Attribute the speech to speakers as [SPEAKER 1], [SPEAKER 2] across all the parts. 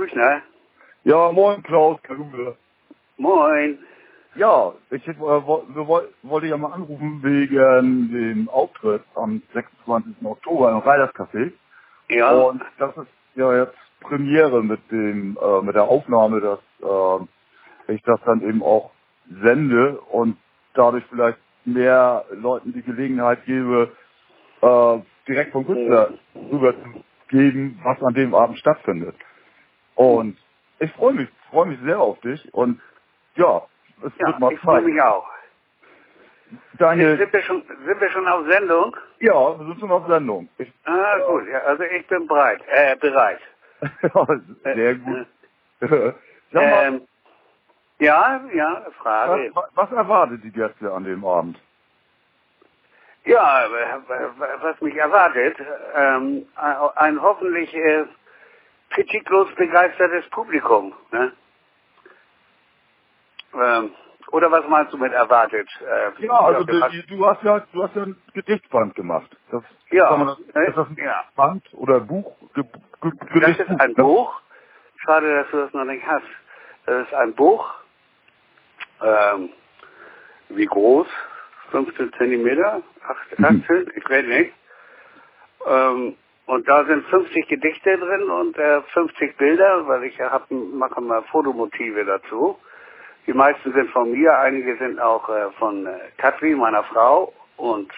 [SPEAKER 1] Büchner?
[SPEAKER 2] Ja, moin Klaus, Karube.
[SPEAKER 1] Moin.
[SPEAKER 2] Ja, ich äh, wo, wo, wollte ja mal anrufen wegen dem Auftritt am 26. Oktober im Reiters Café.
[SPEAKER 1] Ja.
[SPEAKER 2] Und das ist ja jetzt Premiere mit dem äh, mit der Aufnahme, dass äh, ich das dann eben auch sende und dadurch vielleicht mehr Leuten die Gelegenheit gebe, äh, direkt vom Künstler rüber zu geben, was an dem Abend stattfindet. Und ich freue mich, freue mich sehr auf dich und ja, es
[SPEAKER 1] ja,
[SPEAKER 2] wird mal
[SPEAKER 1] ich freue
[SPEAKER 2] Zeit.
[SPEAKER 1] mich auch.
[SPEAKER 2] Daniel,
[SPEAKER 1] Sind wir, schon, sind wir schon auf Sendung?
[SPEAKER 2] ja, wir sind schon auf Sendung. Ich,
[SPEAKER 1] Ah, gut. Ja, also ich bin bereit. Äh, bereit.
[SPEAKER 2] ja, sehr gut. Sag mal,
[SPEAKER 1] Ähm, ja, ja, Frage.
[SPEAKER 2] was, was erwartet die Gäste an dem Abend?
[SPEAKER 1] Ja, äh, was mich erwartet, ähm, ein hoffentlich äh, kritiklos begeistertes Publikum. Ne? Ähm, oder was meinst du mit erwartet? Äh,
[SPEAKER 2] Ja, also
[SPEAKER 1] ja,
[SPEAKER 2] die, du hast ja, du hast ja ein Gedichtband gemacht. Das,
[SPEAKER 1] Ja,
[SPEAKER 2] man das,
[SPEAKER 1] ne?
[SPEAKER 2] ist das ein
[SPEAKER 1] Ja.
[SPEAKER 2] Band oder Buch? Ge, ge,
[SPEAKER 1] Das
[SPEAKER 2] Gedichtbuch,
[SPEAKER 1] ist ein? Buch. Schade, dass du das noch nicht hast. Das ist ein Buch. Ähm, wie groß? 15 Zentimeter? 18?
[SPEAKER 2] Mhm.
[SPEAKER 1] Ich weiß nicht. Ähm, und da sind 50 Gedichte drin und äh, 50 Bilder, weil ich hab, mache mal Fotomotive dazu. Die meisten sind von mir, einige sind auch äh, von äh, Katrin, meiner Frau, und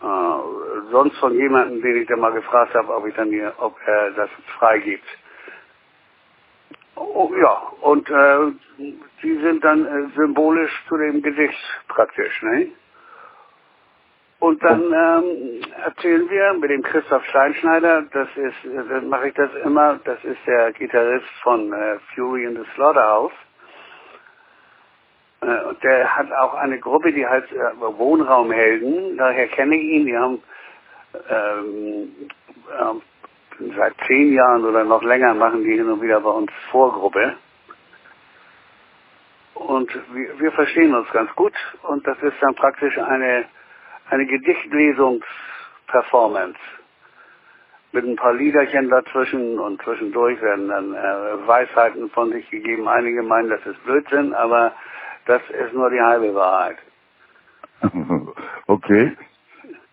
[SPEAKER 1] äh, sonst von jemandem, den ich dann mal gefragt habe, ob ich dann hier, ob er das freigibt. Oh, ja, und äh, die sind dann äh, symbolisch zu dem Gedicht praktisch, ne? Und dann ähm, erzählen wir mit dem Christoph Steinschneider, das ist, dann mache ich das immer, das ist der Gitarrist von äh, Fury in the Slaughterhouse. Äh, und der hat auch eine Gruppe, die heißt äh, Wohnraumhelden, daher kenne ich ihn, die haben ähm, ähm, seit zehn Jahren oder noch länger machen die hin und wieder bei uns Vorgruppe. Und wir, wir verstehen uns ganz gut und das ist dann praktisch eine, eine Gedichtlesungsperformance. Mit ein paar Liederchen dazwischen und zwischendurch werden dann äh, Weisheiten von sich gegeben. Einige meinen, das ist Blödsinn, aber das ist nur die halbe Wahrheit.
[SPEAKER 2] okay.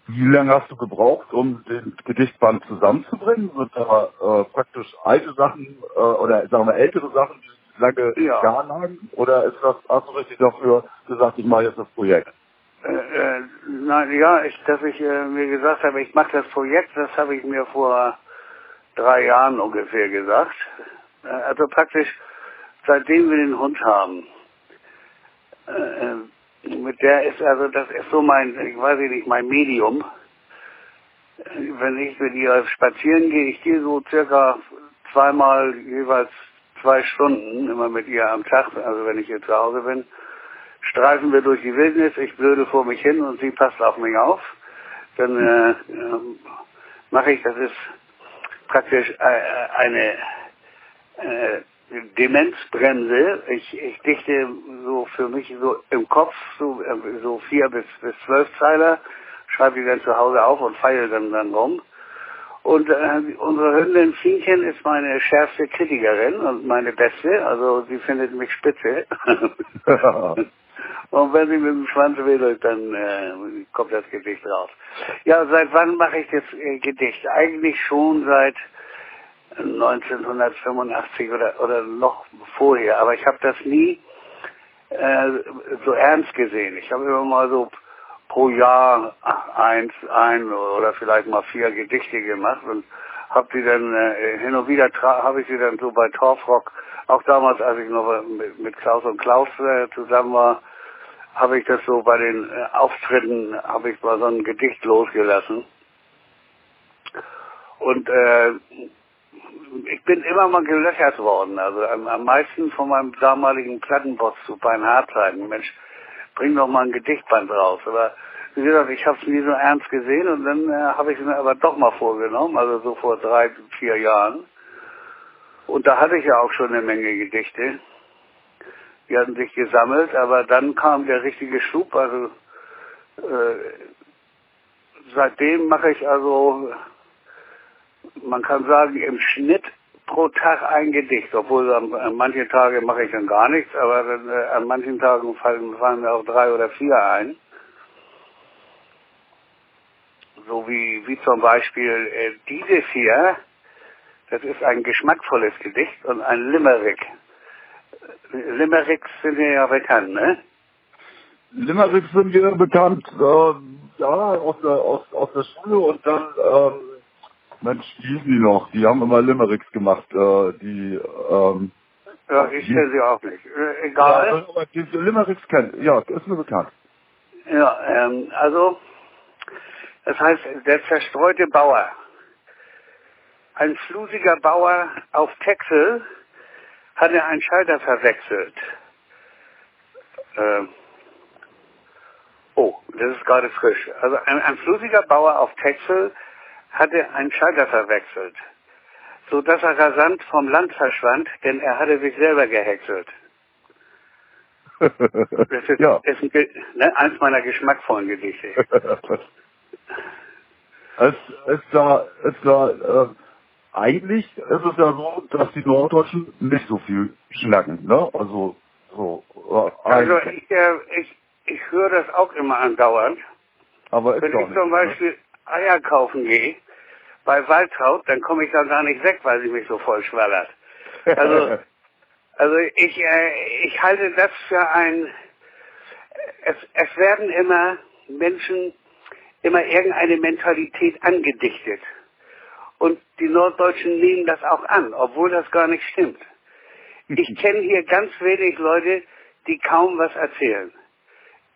[SPEAKER 2] Wie lange hast du gebraucht, um den Gedichtband zusammenzubringen? Sind da äh, praktisch alte Sachen äh, oder sagen wir ältere Sachen, die lange
[SPEAKER 1] Ja.
[SPEAKER 2] da lagen? Oder ist das, hast du richtig dafür gesagt, ich mache jetzt das Projekt?
[SPEAKER 1] Äh, äh, nein, ja, ich, dass ich äh, mir gesagt habe, ich mache das Projekt, das habe ich mir vor drei Jahren ungefähr gesagt. Äh, also praktisch seitdem wir den Hund haben. Äh, mit der ist also, das ist so mein, ich weiß nicht, mein Medium. Wenn ich mit ihr spazieren gehe, ich gehe so circa zweimal jeweils zwei Stunden immer mit ihr am Tag, also wenn ich hier zu Hause bin streifen wir durch die Wildnis, ich blöde vor mich hin und sie passt auf mich auf. Dann äh, ähm, mache ich, das ist praktisch äh, eine äh, Demenzbremse. Ich, ich dichte so für mich so im Kopf so, äh, so vier bis, bis zwölf Zeiler, schreibe die dann zu Hause auf und feile dann, dann rum. Und äh, unsere Hündin Fienchen ist meine schärfste Kritikerin und meine beste, also sie findet mich spitze. Und wenn sie mit dem Schwanz wedelt, dann äh, kommt das Gedicht raus. Ja, seit wann mache ich das äh, Gedicht? Eigentlich schon seit 1985 oder, oder noch vorher. Aber ich habe das nie äh, so ernst gesehen. Ich habe immer mal so pro Jahr eins, ein oder vielleicht mal vier Gedichte gemacht und habe die dann äh, hin und wieder habe ich sie dann so bei Torfrock, auch damals, als ich noch mit, mit Klaus und Klaus äh, zusammen war, habe ich das so bei den äh, Auftritten, habe ich mal so ein Gedicht losgelassen. Und äh, ich bin immer mal gelöchert worden, also am, am meisten von meinem damaligen Plattenboss zu Beinhardzeiten. Mensch, bring doch mal ein Gedichtband raus. Aber wie gesagt, ich habe es nie so ernst gesehen und dann äh, habe ich es mir aber doch mal vorgenommen, also so vor drei, vier Jahren. Und da hatte ich ja auch schon eine Menge Gedichte. Die hatten sich gesammelt, aber dann kam der richtige Schub. Also äh, seitdem mache ich also, man kann sagen, im Schnitt pro Tag ein Gedicht, obwohl an, an manche Tage mache ich dann gar nichts, aber dann, äh, an manchen Tagen fallen, fallen mir auch drei oder vier ein. So wie, wie zum Beispiel äh, diese vier, das ist ein geschmackvolles Gedicht und ein Limerick. Limericks sind mir ja bekannt, ne?
[SPEAKER 2] Limericks sind mir bekannt, äh, ja, aus der, aus, aus der Schule und dann, ähm, Mensch, hießen die noch? Die haben immer Limericks gemacht, äh, die, ähm,
[SPEAKER 1] Ja, ich kenne sie auch nicht. Äh, egal.
[SPEAKER 2] Ja, aber die Limericks kennt, ja, ist mir bekannt.
[SPEAKER 1] Ja, ähm, also, das heißt, der zerstreute Bauer. Ein flusiger Bauer auf Texel hatte einen Schalter verwechselt. Ähm, oh, das ist gerade frisch. Also ein, ein flusiger Bauer auf Texel hatte einen Schalter verwechselt, so dass er rasant vom Land verschwand, denn er hatte sich selber gehäckselt. Das ist,
[SPEAKER 2] ja.
[SPEAKER 1] ist ein, ne, eins meiner geschmackvollen Gedichte.
[SPEAKER 2] es ist da, ist da, äh, eigentlich ist es ja so, dass die Norddeutschen nicht so viel schnacken, ne? Also, so, äh,
[SPEAKER 1] Also ich, äh, ich, ich höre das auch immer andauernd.
[SPEAKER 2] aber
[SPEAKER 1] Wenn ich zum
[SPEAKER 2] ne?
[SPEAKER 1] Beispiel Eier kaufen gehe, bei Waldtraut, dann komme ich dann gar nicht weg, weil sie mich so voll schwallert. Also, also ich, äh, ich halte das für ein, es, es werden immer Menschen, immer irgendeine Mentalität angedichtet. Und die Norddeutschen nehmen das auch an, obwohl das gar nicht stimmt. Ich kenne hier ganz wenig Leute, die kaum was erzählen.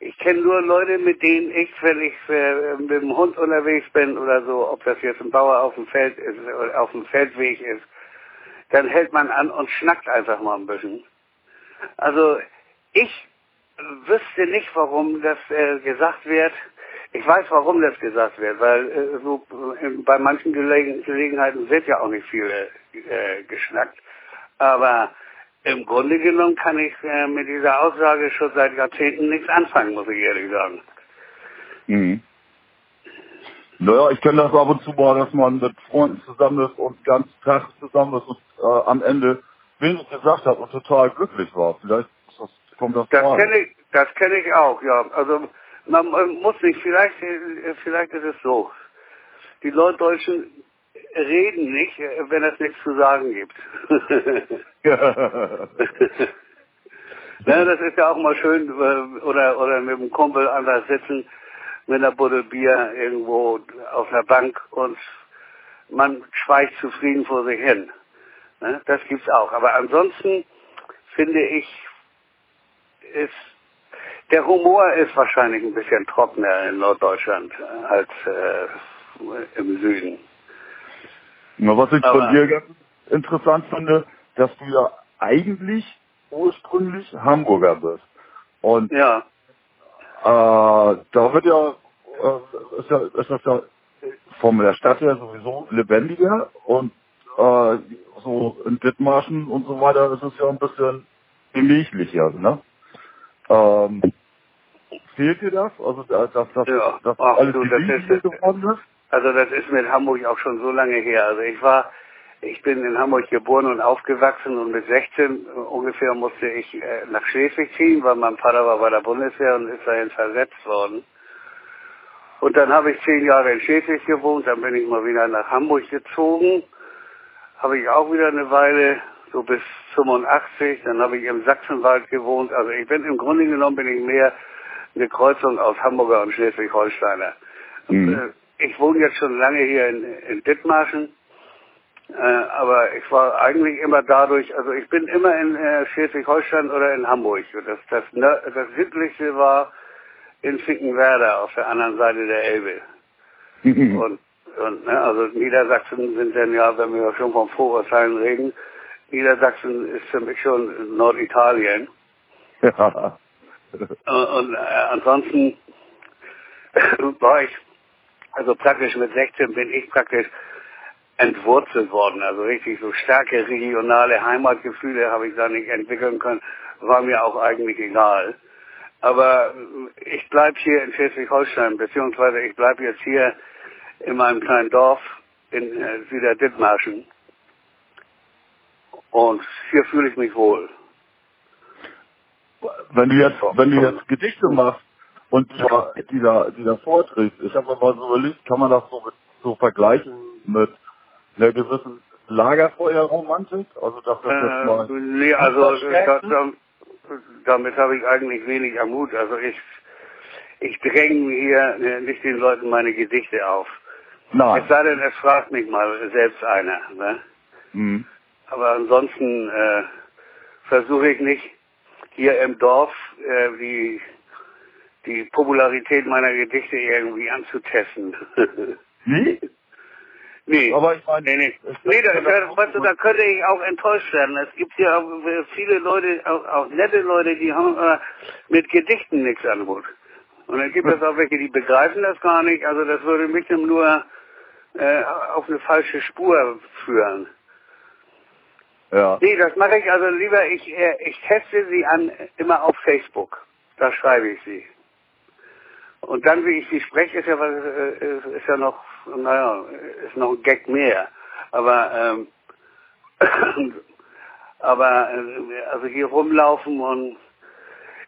[SPEAKER 1] Ich kenne nur Leute, mit denen ich, wenn ich äh, mit dem Hund unterwegs bin oder so, ob das jetzt ein Bauer auf dem Feld ist oder auf dem Feldweg ist, dann hält man an und schnackt einfach mal ein bisschen. Also ich wüsste nicht, warum das äh, gesagt wird. Ich weiß, warum das gesagt wird, weil äh, so äh, bei manchen Gelegen Gelegenheiten wird ja auch nicht viel äh, geschnackt. Aber im Grunde genommen kann ich äh, mit dieser Aussage schon seit Jahrzehnten nichts anfangen, muss ich ehrlich sagen.
[SPEAKER 2] Mhm. Naja, ich kenne das ab und zu mal, dass man mit Freunden zusammen ist und den ganzen Tag zusammen ist und äh, am Ende wenig gesagt hat und total glücklich war. Vielleicht das, kommt das
[SPEAKER 1] Das kenne ich, das kenne ich auch, ja. Also man, muss nicht, vielleicht, äh, vielleicht ist es so. Die Norddeutschen reden nicht, äh, wenn es nichts zu sagen gibt. ja, das ist ja auch mal schön, äh, oder, oder mit dem Kumpel einfach sitzen, mit einer Buddel Bier irgendwo auf einer Bank und man schweigt zufrieden vor sich hin. Ne? Das gibt's auch. Aber ansonsten finde ich, ist, der Humor ist wahrscheinlich ein bisschen trockener in Norddeutschland als äh, im Süden.
[SPEAKER 2] Na, was ich
[SPEAKER 1] Aber-
[SPEAKER 2] von dir ganz interessant finde, dass du ja eigentlich ursprünglich Hamburger bist. Und
[SPEAKER 1] Ja,
[SPEAKER 2] Äh, da wird ja, äh, ist ja, ist das ja von der Stadt her sowieso lebendiger und äh, so in Dithmarschen und so weiter ist es ja ein bisschen gemächlicher, ne? Ähm, fehlt dir das? Also dass, dass, dass,
[SPEAKER 1] Ja.
[SPEAKER 2] dass
[SPEAKER 1] Ach,
[SPEAKER 2] alles
[SPEAKER 1] du, das ist-
[SPEAKER 2] geworden ist?
[SPEAKER 1] also das ist mit Hamburg auch schon so lange her. Also ich war, ich bin in Hamburg geboren und aufgewachsen und mit 16 ungefähr musste ich äh, nach Schleswig ziehen, weil mein Vater war bei der Bundeswehr und ist dahin versetzt worden. Und dann habe ich zehn Jahre in Schleswig gewohnt, dann bin ich mal wieder nach Hamburg gezogen, habe ich auch wieder eine Weile, so bis 85, dann habe ich im Sachsenwald gewohnt. Also ich bin im Grunde genommen bin ich mehr eine Kreuzung aus Hamburger und Schleswig-Holsteiner.
[SPEAKER 2] Mhm.
[SPEAKER 1] Äh, Ich wohne jetzt schon lange hier in, in Dithmarschen, äh, aber ich war eigentlich immer dadurch, also ich bin immer in äh, Schleswig-Holstein oder in Hamburg. Das, das, nör- das südlichste war in Finkenwerder auf der anderen Seite der Elbe. Und, und ne, also Niedersachsen sind dann ja, wenn wir schon von Vorurteilen reden, Niedersachsen ist für mich schon Norditalien.
[SPEAKER 2] ja.
[SPEAKER 1] Und, und äh, ansonsten war ich, also praktisch mit 16 bin ich praktisch entwurzelt worden. Also richtig so starke regionale Heimatgefühle habe ich da nicht entwickeln können. War mir auch eigentlich egal. Aber äh, ich bleib hier in Schleswig-Holstein, beziehungsweise ich bleib jetzt hier in meinem kleinen Dorf in äh, Süderdithmarschen. Und hier fühle ich mich wohl.
[SPEAKER 2] Wenn du jetzt, wenn du jetzt Gedichte machst und die da, die da, die da vorträgst, ich habe mal so überlegt, kann man das so, mit, so vergleichen mit einer gewissen Lagerfeuerromantik? Also das jetzt mal
[SPEAKER 1] Äh, nee, also da, da, damit habe ich eigentlich wenig am Mut. Also ich, ich dränge hier äh, nicht den Leuten meine Gedichte auf.
[SPEAKER 2] Nein.
[SPEAKER 1] Es sei denn, es fragt mich mal selbst einer. Ne?
[SPEAKER 2] Mhm.
[SPEAKER 1] Aber ansonsten äh, versuche ich nicht hier im Dorf äh, die, die Popularität meiner Gedichte irgendwie anzutesten.
[SPEAKER 2] Nee?
[SPEAKER 1] nee.
[SPEAKER 2] Aber ich meine,
[SPEAKER 1] Nee, nee. Nee, da, weißt du, da könnte ich auch enttäuscht werden. Es gibt ja auch viele Leute, auch, auch nette Leute, die haben äh, mit Gedichten nichts an Hut. Und dann gibt es auch welche, die begreifen das gar nicht. Also das würde mich nur äh, auf eine falsche Spur führen.
[SPEAKER 2] Ja.
[SPEAKER 1] Nee, das mache ich also lieber, ich, äh, ich teste sie an immer auf Facebook. Da schreibe ich sie. Und dann, wie ich sie spreche, ist ja, was, äh, ist, ist ja noch, naja, ist noch ein Gag mehr. Aber, ähm, aber, äh, also hier rumlaufen und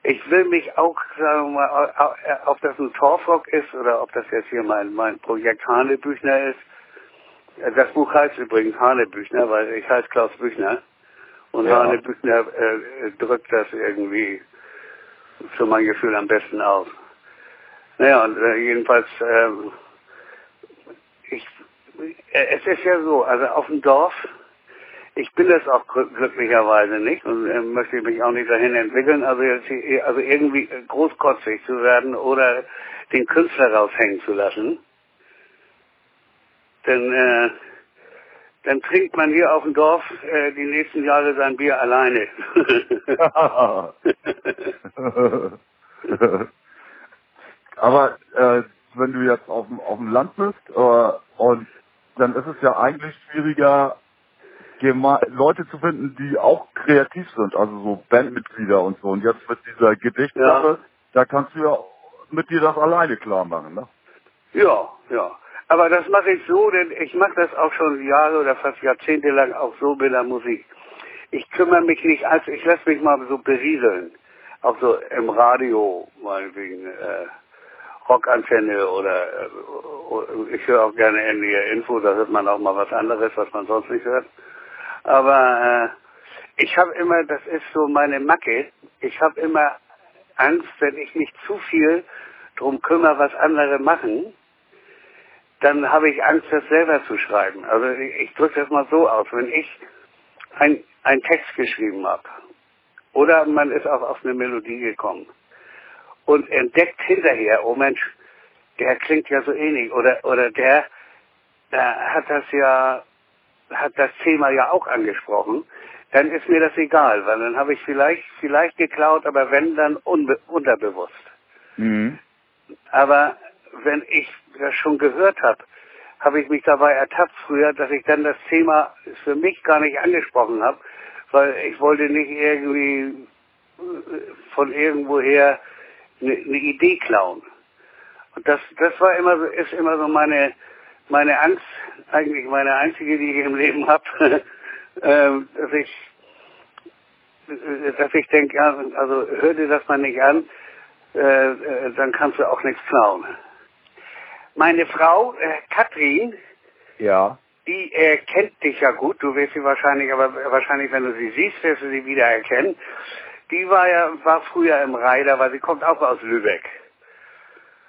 [SPEAKER 1] ich will mich auch, sagen wir mal, ob das ein Torfrock ist oder ob das jetzt hier mein, mein Projekt Hanebüchner ist. Das Buch heißt übrigens Hanebüchner, weil ich heiße Klaus Büchner. Und
[SPEAKER 2] Ja.
[SPEAKER 1] Hanebüchner äh, drückt das irgendwie für mein Gefühl am besten aus. Naja, und äh, jedenfalls, ähm, ich, äh, es ist ja so, also auf dem Dorf, ich bin das auch glü- glücklicherweise nicht und äh, möchte mich auch nicht dahin entwickeln, also, also irgendwie großkotzig zu werden oder den Künstler raushängen zu lassen. Denn äh, dann trinkt man hier auf dem Dorf äh, die nächsten Jahre sein Bier alleine.
[SPEAKER 2] Aber äh, wenn du jetzt auf dem, auf dem Land bist äh, und dann ist es ja eigentlich schwieriger, Leute zu finden, die auch kreativ sind, also so Bandmitglieder und so. Und jetzt mit dieser Gedichtsache,
[SPEAKER 1] Ja.
[SPEAKER 2] da kannst du ja mit dir das alleine klar machen, ne?
[SPEAKER 1] Ja, ja. Aber das mache ich so, denn ich mache das auch schon Jahre oder fast Jahrzehnte lang auch so mit der Musik. Ich kümmere mich nicht, also ich lasse mich mal so berieseln. Auch so im Radio, meinetwegen, äh, Rockantenne oder, äh, ich höre auch gerne NDR Info, da hört man auch mal was anderes, was man sonst nicht hört. Aber äh, ich habe immer, das ist so meine Macke, ich habe immer Angst, wenn ich mich zu viel drum kümmere, was andere machen, dann habe ich Angst, das selber zu schreiben. Also ich, drücke das mal so aus. Wenn ich ein, einen Text geschrieben habe oder man ist auch auf eine Melodie gekommen und entdeckt hinterher, oh Mensch, der klingt ja so ähnlich oder oder der äh, hat das ja hat das Thema ja auch angesprochen, dann ist mir das egal, weil dann habe ich vielleicht vielleicht geklaut, aber wenn dann unbe unterbewusst.
[SPEAKER 2] Mhm.
[SPEAKER 1] Aber wenn ich das schon gehört habe, habe ich mich dabei ertappt früher, dass ich dann das Thema für mich gar nicht angesprochen habe, weil ich wollte nicht irgendwie äh, von irgendwoher eine, eine Idee klauen. Und das, das war immer so, ist immer so meine, meine Angst, eigentlich meine einzige, die ich im Leben habe, ähm, dass ich, dass ich denke, also hör dir das mal nicht an, äh, äh, dann kannst du auch nichts klauen. Meine Frau, äh, Katrin,
[SPEAKER 2] Ja.
[SPEAKER 1] die äh, kennt dich ja gut, du wirst sie wahrscheinlich, aber wahrscheinlich, wenn du sie siehst, wirst du sie wieder erkennen. Die war ja, war früher im Reiter, weil sie kommt auch aus Lübeck.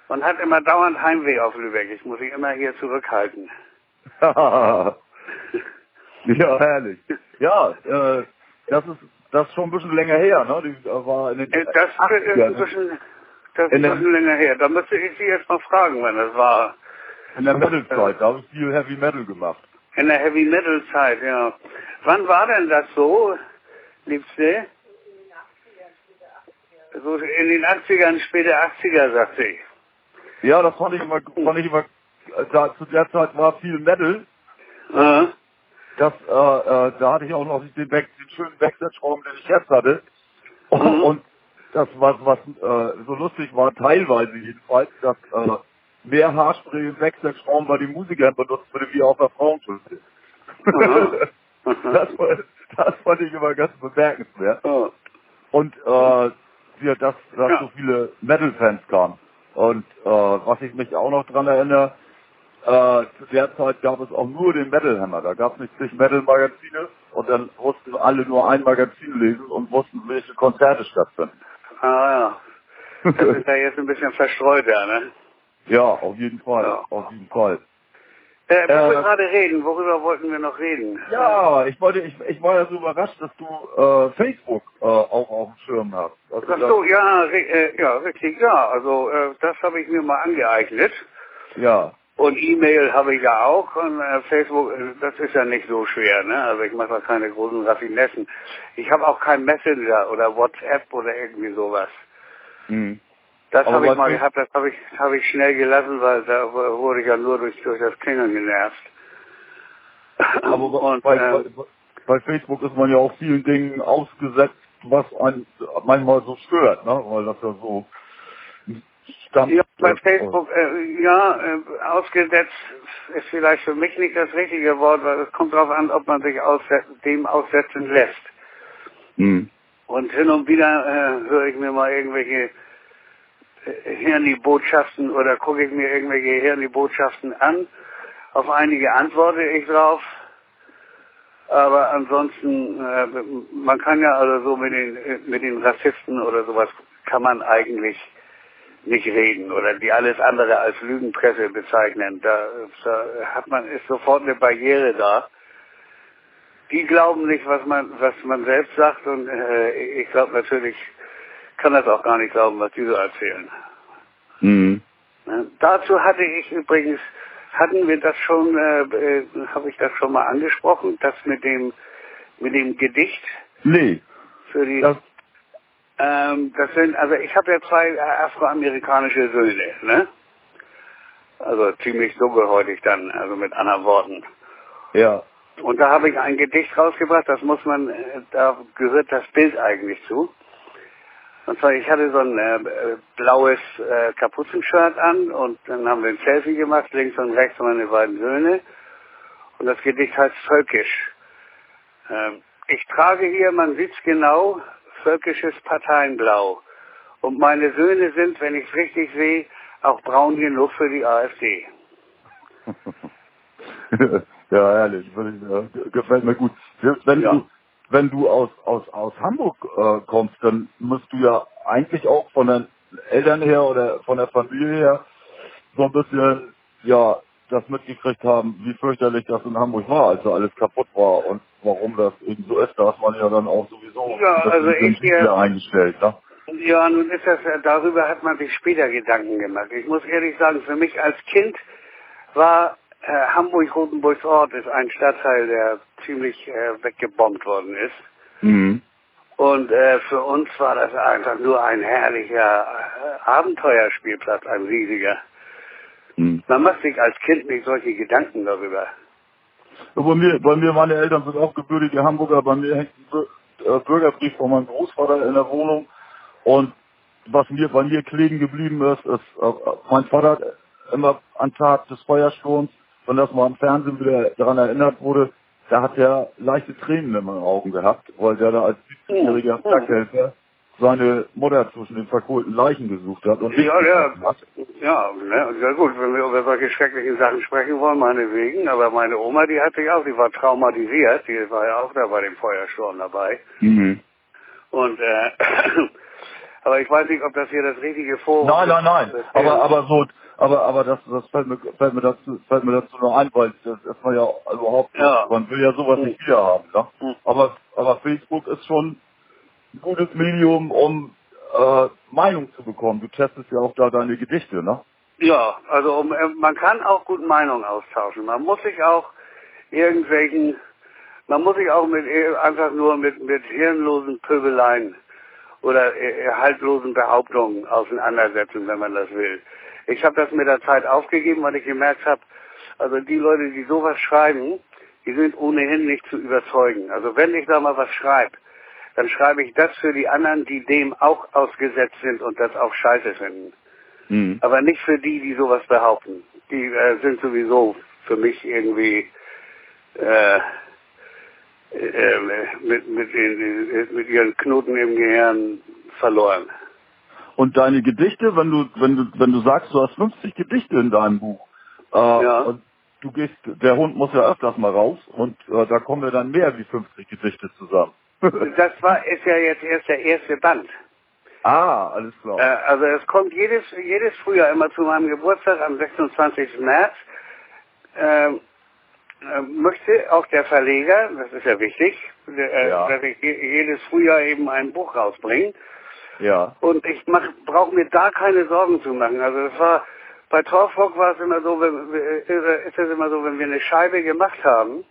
[SPEAKER 1] Und hat immer dauernd Heimweh auf Lübeck. Ich muss sie immer hier zurückhalten.
[SPEAKER 2] ja, herrlich. Ja, äh, das ist das ist schon ein bisschen länger her, ne? Die äh, war in den
[SPEAKER 1] Äh, Das ist
[SPEAKER 2] 80ern,
[SPEAKER 1] ein bisschen, das ist bisschen länger her. Da müsste ich sie jetzt mal fragen, wann das war.
[SPEAKER 2] in der Metal-Zeit, da habe ich viel Heavy Metal gemacht.
[SPEAKER 1] In der Heavy Metal Zeit, ja. Wann war denn das so, Liebste? So in den 80ern, späte 80er, sagte ich.
[SPEAKER 2] Ja, das fand ich immer, fand ich immer, da, zu der Zeit war viel Metal.
[SPEAKER 1] Äh,
[SPEAKER 2] Das, äh, äh, da hatte ich auch noch den, Back, den schönen Backstage-Raum, den ich jetzt hatte. Und,
[SPEAKER 1] Mhm.
[SPEAKER 2] und das, was, was äh, so lustig war, teilweise jedenfalls, dass äh, mehr Haarspray im Backstage-Raum bei den Musikern benutzt wurde, wie auf der.
[SPEAKER 1] Mhm.
[SPEAKER 2] Das, das fand ich immer ganz bemerkenswert. Und äh, wir, dass, dass
[SPEAKER 1] Ja.
[SPEAKER 2] so viele Metal-Fans kamen. Und äh, was ich mich auch noch dran erinnere, äh, zu der Zeit gab es auch nur den Metal Hammer. Da gab es nicht zig Metal-Magazine und dann mussten alle nur ein Magazin lesen und wussten, welche Konzerte stattfinden.
[SPEAKER 1] Ah ja. Das ist ja jetzt ein bisschen verstreut, ja, ne?
[SPEAKER 2] ja, auf jeden Fall,
[SPEAKER 1] Ja.
[SPEAKER 2] auf jeden Fall.
[SPEAKER 1] Äh, wo
[SPEAKER 2] Äh,
[SPEAKER 1] wir gerade reden, worüber wollten wir noch reden?
[SPEAKER 2] Ja, ich wollte, ich, ich war ja so überrascht, dass du äh, Facebook äh, auch auf dem Schirm hast. Also
[SPEAKER 1] Ach so, ja, äh, ja, richtig, ja. Also äh, das habe ich mir mal angeeignet.
[SPEAKER 2] ja.
[SPEAKER 1] Und E-Mail habe ich ja auch und äh, Facebook, äh, das ist ja nicht so schwer, ne? Also ich mache da keine großen Raffinessen. Ich habe auch kein Messenger oder WhatsApp oder irgendwie sowas.
[SPEAKER 2] Hm.
[SPEAKER 1] Das habe ich mal gehabt, das habe ich, habe ich schnell gelassen, weil da wurde ich ja nur durch, durch das Klingeln genervt.
[SPEAKER 2] Aber bei,
[SPEAKER 1] und,
[SPEAKER 2] bei,
[SPEAKER 1] äh,
[SPEAKER 2] bei, bei Facebook ist man ja auch vielen Dingen ausgesetzt, was einen manchmal so stört, ne? Weil das ja so stammt.
[SPEAKER 1] Ja, bei Facebook, äh, ja, äh, ausgesetzt ist vielleicht für mich nicht das richtige Wort, weil es kommt darauf an, ob man sich dem aussetzen lässt.
[SPEAKER 2] Hm.
[SPEAKER 1] Und hin und wieder äh, höre ich mir mal irgendwelche äh, Hirni-Botschaften oder gucke ich mir irgendwelche Hirni-Botschaften an. Auf einige antworte ich drauf. Aber ansonsten, äh, man kann ja also so mit den, äh, mit den Rassisten oder sowas kann man eigentlich nicht reden oder die alles andere als Lügenpresse bezeichnen. Da, da hat man, ist sofort eine Barriere da. Die glauben nicht, was man, was man selbst sagt und äh, ich glaube natürlich, kann das auch gar nicht glauben, was die so erzählen.
[SPEAKER 2] Hm.
[SPEAKER 1] Ne? Dazu hatte ich übrigens, hatten wir das schon, äh, äh, habe ich das schon mal angesprochen, das mit dem, mit dem Gedicht
[SPEAKER 2] Nee,
[SPEAKER 1] für die,
[SPEAKER 2] das,
[SPEAKER 1] ähm, das sind, also ich habe ja zwei äh, afroamerikanische Söhne, ne? Also ziemlich dunkelhäutig dann, also mit anderen Worten.
[SPEAKER 2] ja.
[SPEAKER 1] Und da habe ich ein Gedicht rausgebracht, das muss man, äh, da gehört das Bild eigentlich zu. Und zwar, ich hatte so ein äh, äh, blaues äh, Kapuzenshirt an und dann haben wir ein Selfie gemacht, links und rechts meine beiden Söhne. Und das Gedicht heißt Völkisch. Ähm, ich trage hier, man sieht's genau, völkisches Parteienblau. Und meine Söhne sind, wenn ich es richtig sehe, auch braun genug für die AfD.
[SPEAKER 2] ja, ehrlich, würde ich, äh, gefällt mir gut. Wenn
[SPEAKER 1] Ja.
[SPEAKER 2] du, wenn du aus, aus, aus Hamburg äh, kommst, dann musst du ja eigentlich auch von den Eltern her oder von der Familie her so ein bisschen, ja, das mitgekriegt haben, wie fürchterlich das in Hamburg war, als da alles kaputt war und warum das eben so ist. Da ist man ja dann auch sowieso
[SPEAKER 1] Ja, also ich, äh,
[SPEAKER 2] eingestellt, ne?
[SPEAKER 1] Ja, nun ist das, äh, darüber hat man sich später Gedanken gemacht. Ich muss ehrlich sagen, für mich als Kind war äh, Hamburg-Rotenburgs Ort ist ein Stadtteil, der ziemlich äh, weggebombt worden ist.
[SPEAKER 2] Mhm.
[SPEAKER 1] Und äh, für uns war das einfach nur ein herrlicher äh, Abenteuerspielplatz, ein riesiger.
[SPEAKER 2] Mhm.
[SPEAKER 1] Man macht sich als Kind nicht solche Gedanken darüber.
[SPEAKER 2] Bei mir, bei mir, meine Eltern sind auch gebürtige Hamburger. Bei mir hängt ein äh, Bürgerbrief von meinem Großvater in der Wohnung. Und was mir bei mir kleben geblieben ist, ist, äh, mein Vater hat immer an Tag des Feuersturms, wenn das mal im Fernsehen wieder daran erinnert wurde, da hat er leichte Tränen in den Augen gehabt, weil der da als 70-jähriger
[SPEAKER 1] Mhm.
[SPEAKER 2] Flakhelfer seine Mutter zwischen den verkohlten Leichen gesucht hat und
[SPEAKER 1] Ja, ja.
[SPEAKER 2] hat.
[SPEAKER 1] Ja, ja gut, wenn solche schrecklichen Sachen sprechen wollen, meinetwegen, aber meine Oma, die hat sich auch, die war traumatisiert, die war ja auch da bei dem Feuersturm dabei.
[SPEAKER 2] Mhm.
[SPEAKER 1] Und äh, aber ich weiß nicht, ob das hier das richtige Forum
[SPEAKER 2] Nein, nein, nein.
[SPEAKER 1] ist.
[SPEAKER 2] Aber aber so, aber aber das das fällt mir fällt mir dazu fällt mir dazu noch ein, weil das ist man ja überhaupt nicht.
[SPEAKER 1] Ja.
[SPEAKER 2] Man will ja sowas nicht wieder haben, ne?
[SPEAKER 1] Hm.
[SPEAKER 2] Aber aber Facebook ist schon ein gutes Medium, um äh, Meinung zu bekommen. Du testest ja auch da deine Gedichte, ne?
[SPEAKER 1] Ja, also äh, man kann auch gut Meinungen austauschen. Man muss sich auch irgendwelchen, man muss sich auch mit äh, einfach nur mit mit hirnlosen Pöbeleien oder äh, haltlosen Behauptungen auseinandersetzen, wenn man das will. Ich habe das mit der Zeit aufgegeben, weil ich gemerkt habe, also die Leute, die sowas schreiben, die sind ohnehin nicht zu überzeugen. Also wenn ich da mal was schreibe, dann schreibe ich das für die anderen, die dem auch ausgesetzt sind und das auch scheiße finden.
[SPEAKER 2] Mhm.
[SPEAKER 1] Aber nicht für die, die sowas behaupten. Die äh, sind sowieso für mich irgendwie, äh, äh, mit, mit, den, mit ihren Knoten im Gehirn verloren.
[SPEAKER 2] Und deine Gedichte, wenn du, wenn du, wenn du sagst, du hast 50 Gedichte in deinem Buch, äh,
[SPEAKER 1] Ja.
[SPEAKER 2] und du gehst, der Hund muss ja öfters mal raus und äh, da kommen ja dann mehr wie 50 Gedichte zusammen.
[SPEAKER 1] Das war, ist ja jetzt erst der erste Band.
[SPEAKER 2] Ah, alles klar.
[SPEAKER 1] Äh, also es kommt jedes, jedes Frühjahr immer zu meinem Geburtstag am 26. März. Ähm, äh, möchte auch der Verleger, das ist ja wichtig, äh,
[SPEAKER 2] Ja.
[SPEAKER 1] dass ich je- jedes Frühjahr eben ein Buch rausbringe.
[SPEAKER 2] ja.
[SPEAKER 1] Und ich mach, brauche mir da keine Sorgen zu machen. Also das war bei Torfrock war es immer so, wenn, ist es immer so, wenn wir eine Scheibe gemacht haben,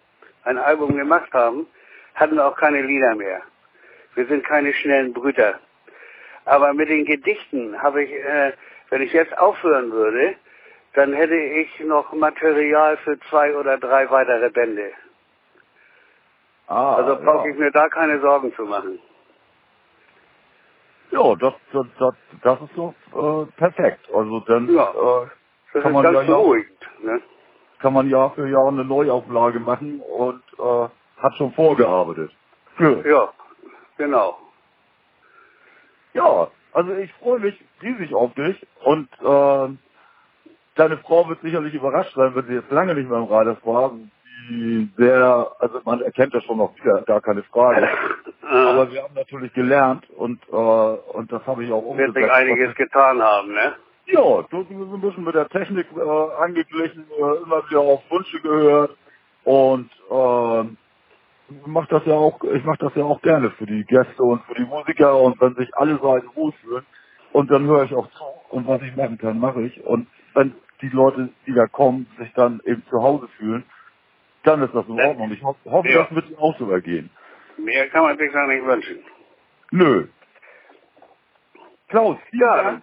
[SPEAKER 1] ein Album gemacht haben, hatten wir auch keine Lieder mehr. Wir sind keine schnellen Brüter. Aber mit den Gedichten habe ich, äh, wenn ich jetzt aufhören würde, dann hätte ich noch Material für zwei oder drei weitere Bände.
[SPEAKER 2] Ah,
[SPEAKER 1] Also brauche
[SPEAKER 2] ja.
[SPEAKER 1] ich mir da keine Sorgen zu machen.
[SPEAKER 2] Ja, das, das, das, das ist so äh, perfekt. Also dann
[SPEAKER 1] Ja.
[SPEAKER 2] äh,
[SPEAKER 1] Das
[SPEAKER 2] Kann man ja-
[SPEAKER 1] beruhigend. Ne?
[SPEAKER 2] kann man Jahr für Jahr eine Neuauflage machen und äh, hat schon vorgearbeitet. Ja.
[SPEAKER 1] Ja, genau.
[SPEAKER 2] Ja, also ich freue mich riesig auf dich und äh, deine Frau wird sicherlich überrascht sein, wenn sie jetzt lange nicht mehr im Radios war. Die sehr, also man erkennt das schon noch wieder, gar keine Frage. Aber wir haben natürlich gelernt und äh, und das habe ich auch
[SPEAKER 1] wird
[SPEAKER 2] umgesetzt.
[SPEAKER 1] sich einiges getan haben, ne?
[SPEAKER 2] Ja, du bist ein bisschen mit der Technik äh, angeglichen, äh, immer wieder auf Wünsche gehört und ähm, mach das ja auch, ich mache das ja auch gerne für die Gäste und für die Musiker und wenn sich alle Seiten wohlfühlen und dann höre ich auch zu und was ich machen kann, mache ich und wenn die Leute, die da kommen, sich dann eben zu Hause fühlen, dann ist das in
[SPEAKER 1] Dann-
[SPEAKER 2] Ordnung. Ich ho hoffe,
[SPEAKER 1] Ja.
[SPEAKER 2] das wird ihnen auch so ergehen.
[SPEAKER 1] Mehr kann man sich da nicht wünschen.
[SPEAKER 2] Nö. Klaus,
[SPEAKER 1] Ja,
[SPEAKER 2] Dank.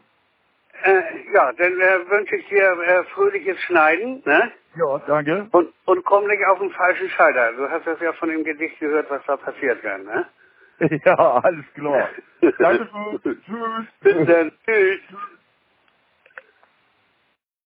[SPEAKER 1] Äh, ja, dann äh, wünsche ich dir äh, fröhliches Schneiden, ne?
[SPEAKER 2] Ja, danke.
[SPEAKER 1] Und, und komm nicht auf den falschen Schalter. Du hast das ja von dem Gedicht gehört, was da passiert kann, ne?
[SPEAKER 2] Ja, alles klar. Danke, tschüss.
[SPEAKER 1] Bis dann. Tschüss.